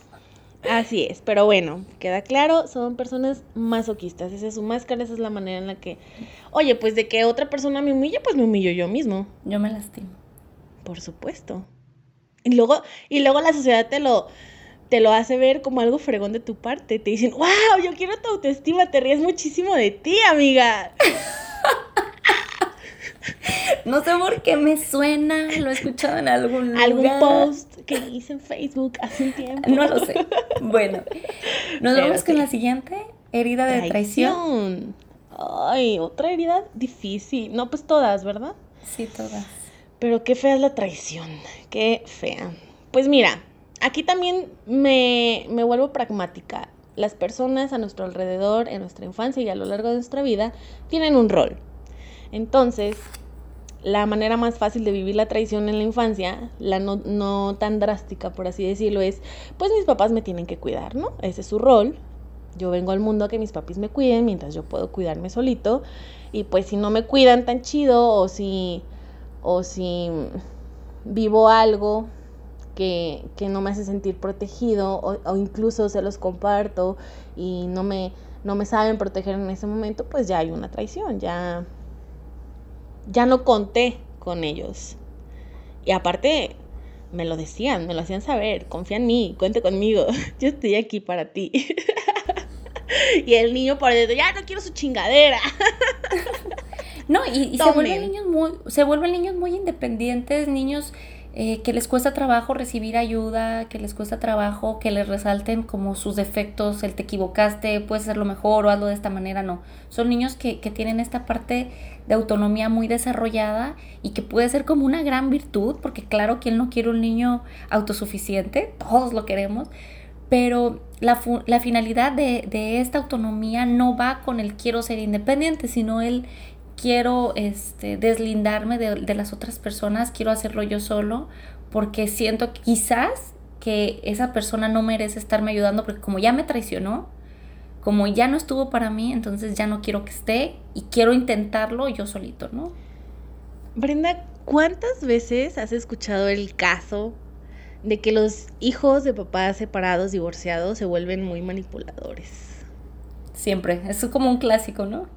Así es, pero bueno, queda claro, son personas masoquistas, esa es su máscara, esa es la manera en la que, oye, pues de que otra persona me humille, pues me humillo yo mismo. Yo me lastimo. Por supuesto. Y luego, y luego la sociedad te lo, te lo hace ver como algo fregón de tu parte. Te dicen, wow, yo quiero tu autoestima, te ríes muchísimo de ti, amiga. No sé por qué me suena, lo he escuchado en algún lugar. Algún post que hice en Facebook hace un tiempo. No lo sé. Bueno, nos vamos con la siguiente herida de traición. Ay, otra herida difícil. No, pues todas, ¿verdad? Sí, todas. Pero qué fea es la traición. Qué fea. Pues mira, aquí también me, me vuelvo pragmática. Las personas a nuestro alrededor, en nuestra infancia y a lo largo de nuestra vida, tienen un rol. Entonces, la manera más fácil de vivir la traición en la infancia, la no, tan drástica, por así decirlo, es, pues mis papás me tienen que cuidar, ¿no? Ese es su rol. Yo vengo al mundo a que mis papis me cuiden mientras yo puedo cuidarme solito. Y pues si no me cuidan tan chido o si, o si vivo algo que, no me hace sentir protegido o, o, incluso se los comparto y no me, no me saben proteger en ese momento, pues ya hay una traición, ya ya no conté con ellos. Y aparte, me lo decían, me lo hacían saber, confía en mí, cuente conmigo, yo estoy aquí para ti. y el niño por dentro, ya no quiero su chingadera. no, y, se vuelven niños muy, se vuelven niños muy independientes, niños eh, que les cuesta trabajo recibir ayuda, que les cuesta trabajo que les resalten como sus defectos, el te equivocaste, puedes hacerlo mejor o hazlo de esta manera, no. Son niños que, que tienen esta parte de autonomía muy desarrollada y que puede ser como una gran virtud, porque claro, ¿quién no quiere un niño autosuficiente? Todos lo queremos, pero la, la finalidad de, de, esta autonomía no va con el quiero ser independiente, sino el quiero este, deslindarme de, las otras personas, quiero hacerlo yo solo, porque siento quizás que esa persona no merece estarme ayudando, porque como ya me traicionó, como ya no estuvo para mí, entonces ya no quiero que esté y quiero intentarlo yo solito, ¿no? Brenda, ¿cuántas veces has escuchado el caso de que los hijos de papás separados, divorciados, se vuelven muy manipuladores? Siempre, eso es como un clásico, ¿no?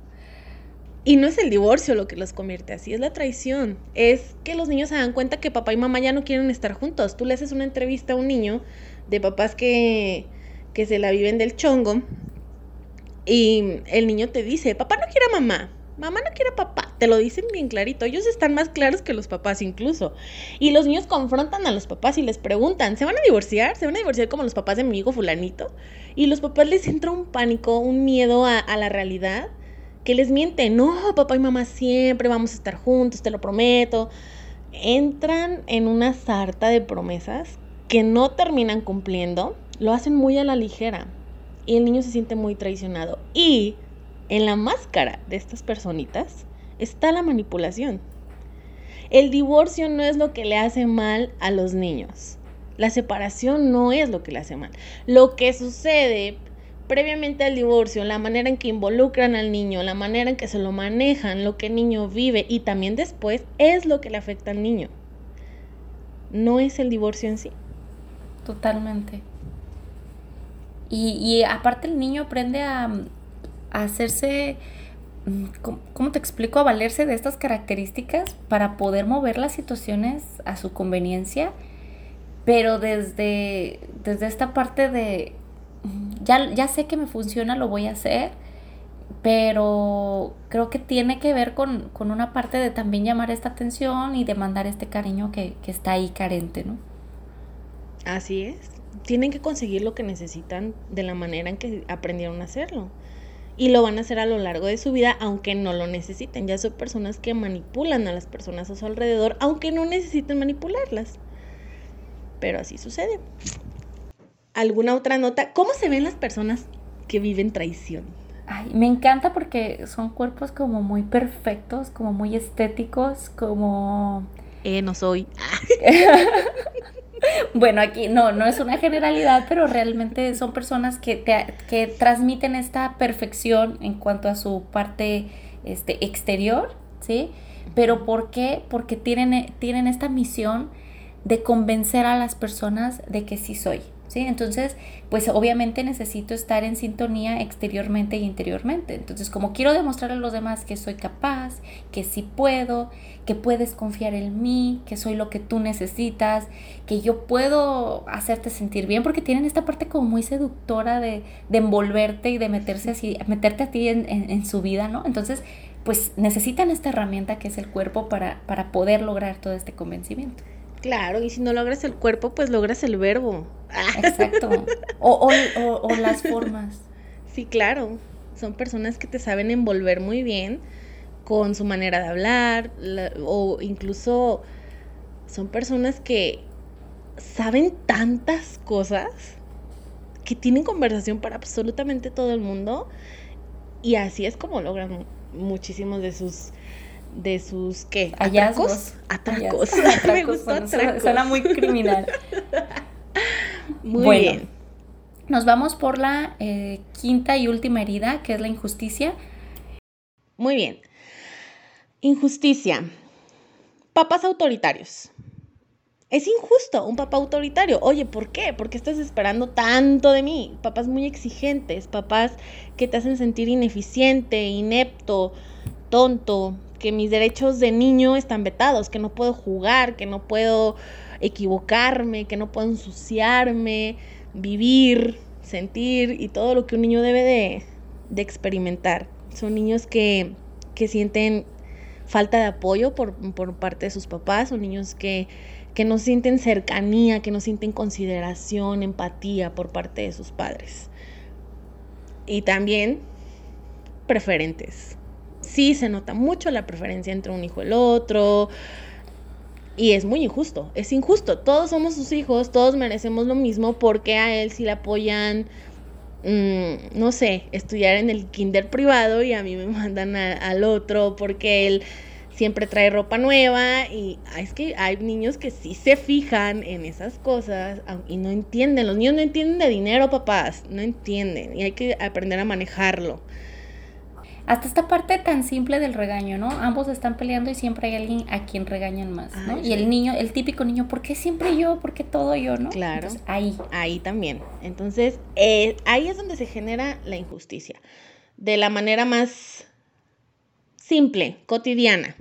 Y no es el divorcio lo que los convierte así, es la traición. Es que los niños se dan cuenta que papá y mamá ya no quieren estar juntos. Tú le haces una entrevista a un niño de papás que, que se la viven del chongo y el niño te dice, papá no quiere a mamá, mamá no quiere a papá. Te lo dicen bien clarito. Ellos están más claros que los papás incluso. Y los niños confrontan a los papás y les preguntan, ¿se van a divorciar? ¿Se van a divorciar como los papás de mi hijo fulanito? Y los papás les entra un pánico, un miedo a la realidad que les miente, no, papá y mamá siempre vamos a estar juntos, te lo prometo. Entran en una sarta de promesas que no terminan cumpliendo, lo hacen muy a la ligera y el niño se siente muy traicionado. Y en la máscara de estas personitas está la manipulación. El divorcio no es lo que le hace mal a los niños. La separación no es lo que le hace mal. Lo que sucede previamente al divorcio, la manera en que involucran al niño, la manera en que se lo manejan, lo que el niño vive y también después es lo que le afecta al niño. No es el divorcio en sí. Totalmente. Y, aparte el niño aprende a, hacerse, mm, ¿cómo te explico? A valerse de estas características para poder mover las situaciones a su conveniencia, pero desde, desde esta parte de ya, ya sé que me funciona, lo voy a hacer, pero creo que tiene que ver con, una parte de también llamar esta atención y demandar este cariño que, está ahí carente, ¿no? Así es. Tienen que conseguir lo que necesitan de la manera en que aprendieron a hacerlo. Y lo van a hacer a lo largo de su vida, aunque no lo necesiten. Ya son personas que manipulan a las personas a su alrededor, aunque no necesiten manipularlas. Pero así sucede alguna otra nota. ¿Cómo se ven las personas que viven traición? Ay, me encanta porque son cuerpos como muy perfectos, como muy estéticos, como... Eh, no soy. bueno, aquí no, no es una generalidad, pero realmente son personas que, te, que transmiten esta perfección en cuanto a su parte este, exterior, ¿sí? Pero ¿por qué? Porque tienen, tienen esta misión de convencer a las personas de que sí soy, ¿sí? Entonces, pues obviamente necesito estar en sintonía exteriormente y interiormente. Entonces, como quiero demostrarle a los demás que soy capaz, que sí puedo, que puedes confiar en mí, que soy lo que tú necesitas, que yo puedo hacerte sentir bien, porque tienen esta parte como muy seductora de, envolverte y de meterse así, meterte a ti en, su vida, ¿no? Entonces, pues necesitan esta herramienta que es el cuerpo para, para poder lograr todo este convencimiento. Claro, y si no logras el cuerpo, pues logras el verbo. Exacto. O, las formas. Sí, claro. Son personas que te saben envolver muy bien con su manera de hablar, o incluso son personas que saben tantas cosas que tienen conversación para absolutamente todo el mundo y así es como logran muchísimos de sus de sus ¿qué? Hallazgos. Atracos. Me gustó atracos. Suena muy criminal. muy bien. Nos vamos por la eh, quinta y última herida, que es la injusticia. Muy bien. Injusticia. Papás autoritarios. Es injusto un papá autoritario. Oye, ¿por qué? ¿Por qué estás esperando tanto de mí? Papás muy exigentes, papás que te hacen sentir ineficiente, inepto, tonto, que mis derechos de niño están vetados, que no puedo jugar, que no puedo equivocarme, que no puedo ensuciarme, vivir, sentir y todo lo que un niño debe de, experimentar. Son niños que, sienten falta de apoyo por, parte de sus papás, son niños que, que no sienten cercanía, que no sienten consideración, empatía por parte de sus padres. Y también preferentes sí se nota mucho la preferencia entre un hijo y el otro. Y es muy injusto, es injusto. Todos somos sus hijos, todos merecemos lo mismo porque a él sí le apoyan, mm, no sé, estudiar en el kinder privado y a mí me mandan al otro porque él siempre trae ropa nueva y es que hay niños que sí se fijan en esas cosas y no entienden. Los niños no entienden de dinero, papás, no entienden y hay que aprender a manejarlo. Hasta esta parte tan simple del regaño, ¿no? Ambos están peleando y siempre hay alguien a quien regañan más, ¿no? y el niño, el típico niño, ¿por qué siempre yo? ¿Por qué todo yo, no? Claro. ahí. Ahí también. Entonces, eh, ahí es donde se genera la injusticia. De la manera más simple, cotidiana,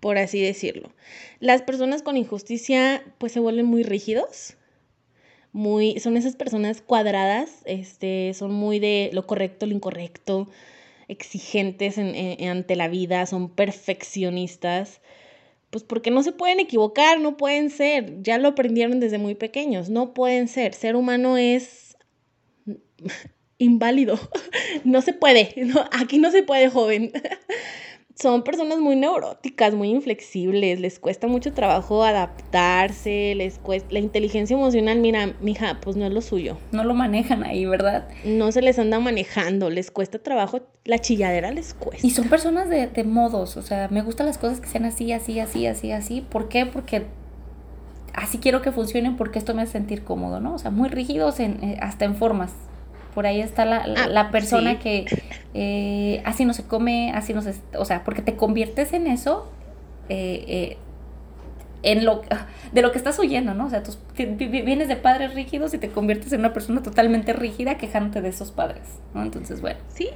por así decirlo. Las personas con injusticia pues se vuelven muy rígidos, muy, son esas personas cuadradas, este, son muy de lo correcto, lo incorrecto, exigentes ante la vida, son perfeccionistas, pues porque no se pueden equivocar, no pueden ser, ya lo aprendieron desde muy pequeños, no pueden ser, ser humano es inválido. No se puede, aquí no se puede, joven. Son personas muy neuróticas, muy inflexibles, les cuesta mucho trabajo adaptarse, les cuesta la inteligencia emocional, mira, mija, pues no es lo suyo. No lo manejan ahí, ¿verdad? No se les anda manejando, les cuesta trabajo, la chilladera les cuesta. Y son personas de, de modos, o sea, me gustan las cosas que sean así, así, así, así, así. ¿Por qué? Porque así quiero que funcionen porque esto me hace sentir cómodo, ¿no? O sea, muy rígidos en, eh, hasta en formas. Por ahí está la, la, ah, persona que eh, así no se come, así no se... O sea, porque te conviertes en eso, eh, eh, en lo, de lo que estás huyendo, ¿no? O sea, tú vienes de padres rígidos y te conviertes en una persona totalmente rígida quejándote de esos padres, ¿no? Entonces, bueno. Sí,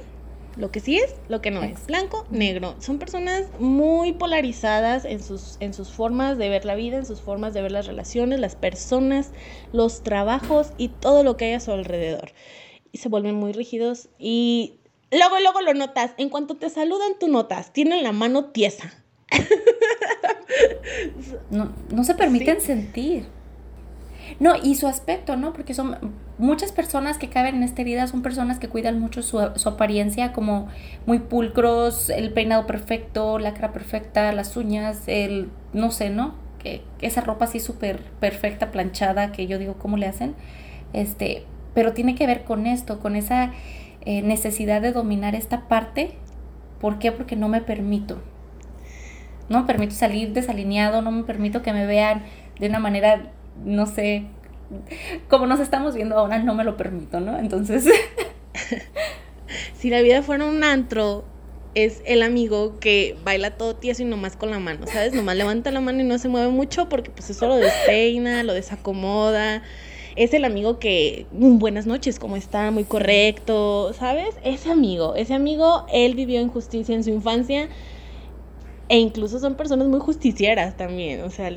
lo que sí es, lo que no es. Blanco, negro. Son personas muy polarizadas en sus, en sus formas de ver la vida, en sus formas de ver las relaciones, las personas, los trabajos y todo lo que hay a su alrededor y se vuelven muy rígidos y luego, luego lo notas. En cuanto te saludan, tú notas. Tienen la mano tiesa. no, se permiten sentir. No, y su aspecto, ¿no? Porque son muchas personas que caben en esta herida, son personas que cuidan mucho su, apariencia, como muy pulcros, el peinado perfecto, la cara perfecta, las uñas, el, no sé, ¿no? Que, esa ropa así súper perfecta, planchada, que yo digo, ¿cómo le hacen? Este, pero tiene que ver con esto, con esa eh, necesidad de dominar esta parte. ¿Por qué? Porque no me permito. No me permito salir desalineado, no me permito que me vean de una manera, no sé, como nos estamos viendo ahora, no me lo permito, ¿no? Entonces... si la vida fuera un antro, es el amigo que baila todo tieso y nomás con la mano, ¿sabes? Nomás levanta la mano y no se mueve mucho porque pues eso lo despeina, lo desacomoda es el amigo que, mm, buenas noches, ¿cómo está? Muy correcto, ¿sabes? Ese amigo, ese amigo, él vivió injusticia en su infancia e incluso son personas muy justicieras también, o sea,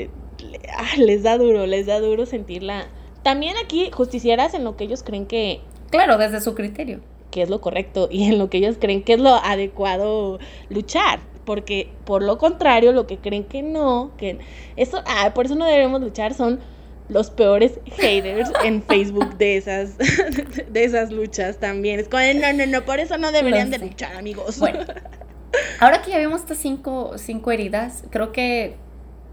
ah, les da duro, les da duro sentirla. También aquí justicieras en lo que ellos creen que... Claro, desde su criterio. Que es lo correcto y en lo que ellos creen que es lo adecuado luchar porque por lo contrario, lo que creen que no, que eso, ah, por eso no debemos luchar, son los peores haters en Facebook de esas, de esas luchas también. Es como, no, no, no, por eso no deberían de luchar, amigos. Bueno, ahora que ya vimos estas cinco, cinco heridas, creo que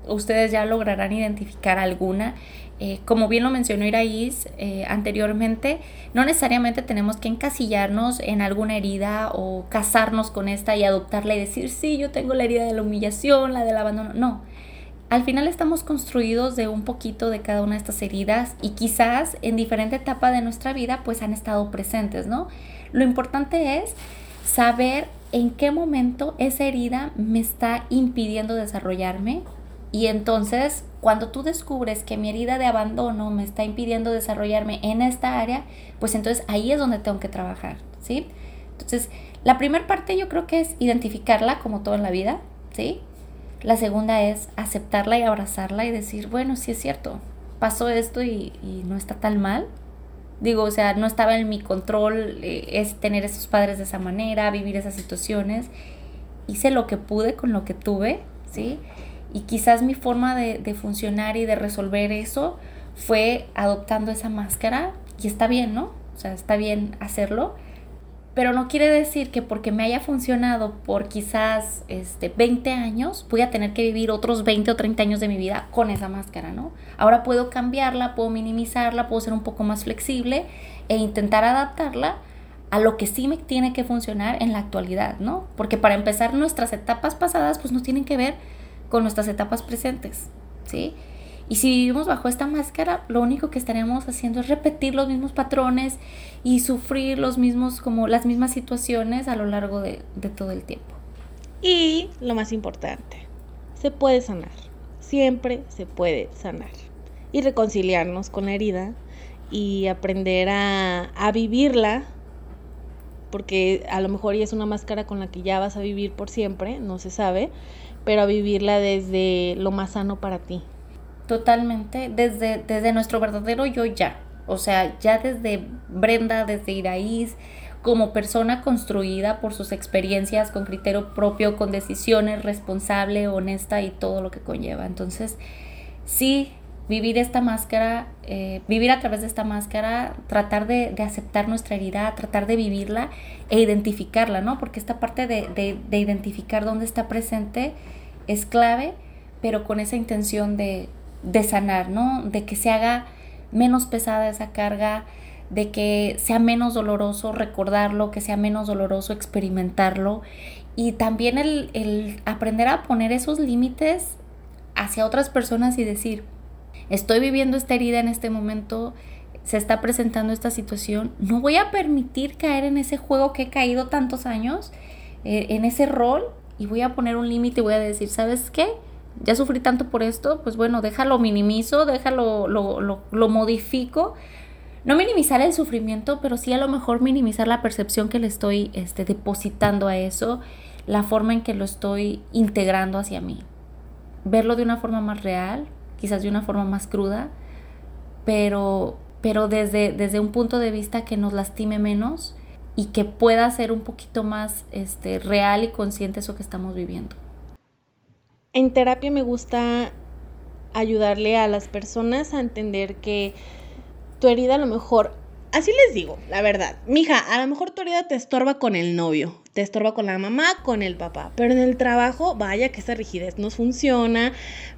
ustedes ya lograrán identificar alguna. Eh, como bien lo mencionó Iraís eh, anteriormente, no necesariamente tenemos que encasillarnos en alguna herida o casarnos con esta y adoptarla y decir, sí, yo tengo la herida de la humillación, la del abandono. No, al final estamos construidos de un poquito de cada una de estas heridas y quizás en diferente etapa de nuestra vida pues han estado presentes, ¿no? Lo importante es saber en qué momento esa herida me está impidiendo desarrollarme y entonces cuando tú descubres que mi herida de abandono me está impidiendo desarrollarme en esta área, pues entonces ahí es donde tengo que trabajar, ¿sí? Entonces, la primera parte yo creo que es identificarla como todo en la vida, ¿sí? La segunda es aceptarla y abrazarla y decir, bueno, sí es cierto, pasó esto y, no está tan mal. Digo, o sea, no estaba en mi control eh, es tener esos padres de esa manera, vivir esas situaciones. Hice lo que pude con lo que tuve, ¿sí? Y quizás mi forma de, de funcionar y de resolver eso fue adoptando esa máscara y está bien, ¿no? O sea, está bien hacerlo pero no quiere decir que porque me haya funcionado por quizás este, 20 años, voy a tener que vivir otros 20 o 30 años de mi vida con esa máscara, ¿no? Ahora puedo cambiarla, puedo minimizarla, puedo ser un poco más flexible e intentar adaptarla a lo que sí me tiene que funcionar en la actualidad, ¿no? Porque para empezar, nuestras etapas pasadas pues no tienen que ver con nuestras etapas presentes, ¿sí? Y si vivimos bajo esta máscara, lo único que estaremos haciendo es repetir los mismos patrones y sufrir los mismos, como las mismas situaciones a lo largo de, de todo el tiempo. Y lo más importante, se puede sanar. Siempre se puede sanar. Y reconciliarnos con la herida y aprender a, a vivirla porque a lo mejor ya es una máscara con la que ya vas a vivir por siempre, no se sabe, pero a vivirla desde lo más sano para ti. Totalmente, desde, desde nuestro verdadero yo ya. O sea, ya desde Brenda, desde Iraíz, como persona construida por sus experiencias, con criterio propio, con decisiones, responsable, honesta y todo lo que conlleva. Entonces, sí, vivir esta máscara, eh, vivir a través de esta máscara, tratar de, aceptar nuestra herida, tratar de vivirla e identificarla, ¿no? Porque esta parte de, de identificar dónde está presente es clave, pero con esa intención de, de sanar, ¿no? De que se haga menos pesada esa carga, de que sea menos doloroso recordarlo, que sea menos doloroso experimentarlo y también el, el aprender a poner esos límites hacia otras personas y decir, estoy viviendo esta herida en este momento, se está presentando esta situación, no voy a permitir caer en ese juego que he caído tantos años, eh, en ese rol, y voy a poner un límite y voy a decir, ¿sabes qué? Ya sufrí tanto por esto, pues bueno, déjalo minimizo, déjalo, lo, lo, lo modifico. No minimizar el sufrimiento, pero sí a lo mejor minimizar la percepción que le estoy este, depositando a eso, la forma en que lo estoy integrando hacia mí. Verlo de una forma más real, quizás de una forma más cruda, pero, pero desde, desde un punto de vista que nos lastime menos y que pueda ser un poquito más este, real y consciente eso que estamos viviendo. En terapia me gusta ayudarle a las personas a entender que tu herida a lo mejor así les digo, la verdad. Mija, a lo mejor tu herida te estorba con el novio, te estorba con la mamá, con el papá. Pero en el trabajo, vaya que esa rigidez no funciona,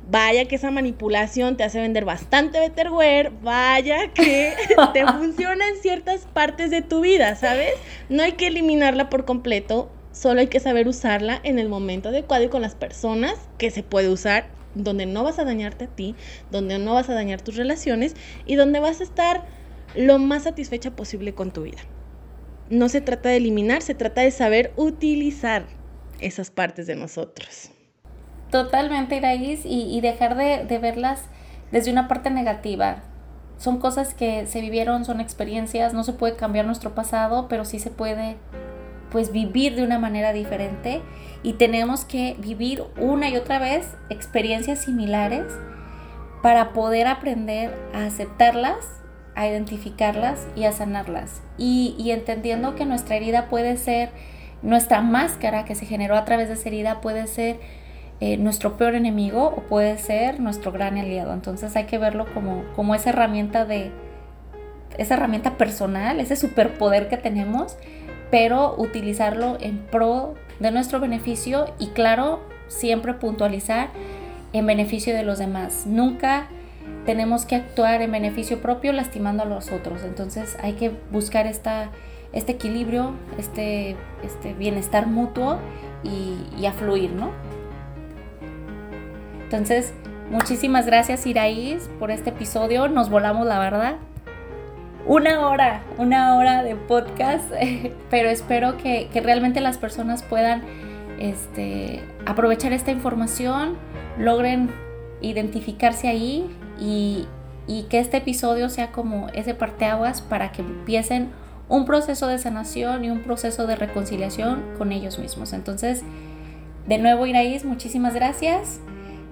vaya que esa manipulación te hace vender bastante betterware, vaya que te funciona en ciertas partes de tu vida, ¿sabes? No hay que eliminarla por completo, solo hay que saber usarla en el momento adecuado y con las personas que se puede usar donde no vas a dañarte a ti, donde no vas a dañar tus relaciones y donde vas a estar lo más satisfecha posible con tu vida. No se trata de eliminar, se trata de saber utilizar esas partes de nosotros. Totalmente, Iraís, y, y dejar de, de verlas desde una parte negativa. Son cosas que se vivieron, son experiencias, no se puede cambiar nuestro pasado, pero sí se puede pues vivir de una manera diferente y tenemos que vivir una y otra vez experiencias similares para poder aprender a aceptarlas a identificarlas y a sanarlas. Y, entendiendo que nuestra herida puede ser, nuestra máscara que se generó a través de esa herida puede ser eh, nuestro peor enemigo o puede ser nuestro gran aliado. Entonces hay que verlo como, como esa herramienta de, esa herramienta personal, ese superpoder que tenemos, pero utilizarlo en pro de nuestro beneficio y claro, siempre puntualizar en beneficio de los demás. Nunca tenemos que actuar en beneficio propio lastimando a los otros. Entonces hay que buscar esta, este equilibrio, este, este bienestar mutuo y, a fluir, ¿no? Entonces, muchísimas gracias Iraís por este episodio. Nos volamos, la verdad. Una hora, una hora de podcast, pero espero que, que realmente las personas puedan este, aprovechar esta información, logren identificarse ahí y, que este episodio sea como ese parteaguas para que empiecen un proceso de sanación y un proceso de reconciliación con ellos mismos. Entonces, de nuevo, Iraís, muchísimas gracias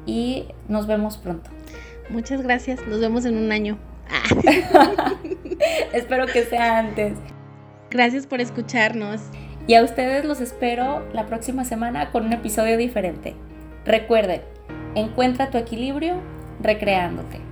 y nos vemos pronto. Muchas gracias, nos vemos en un año. espero que sea antes. Gracias por escucharnos. Y a ustedes los espero la próxima semana con un episodio diferente. Recuerden, encuentra tu equilibrio recreándote.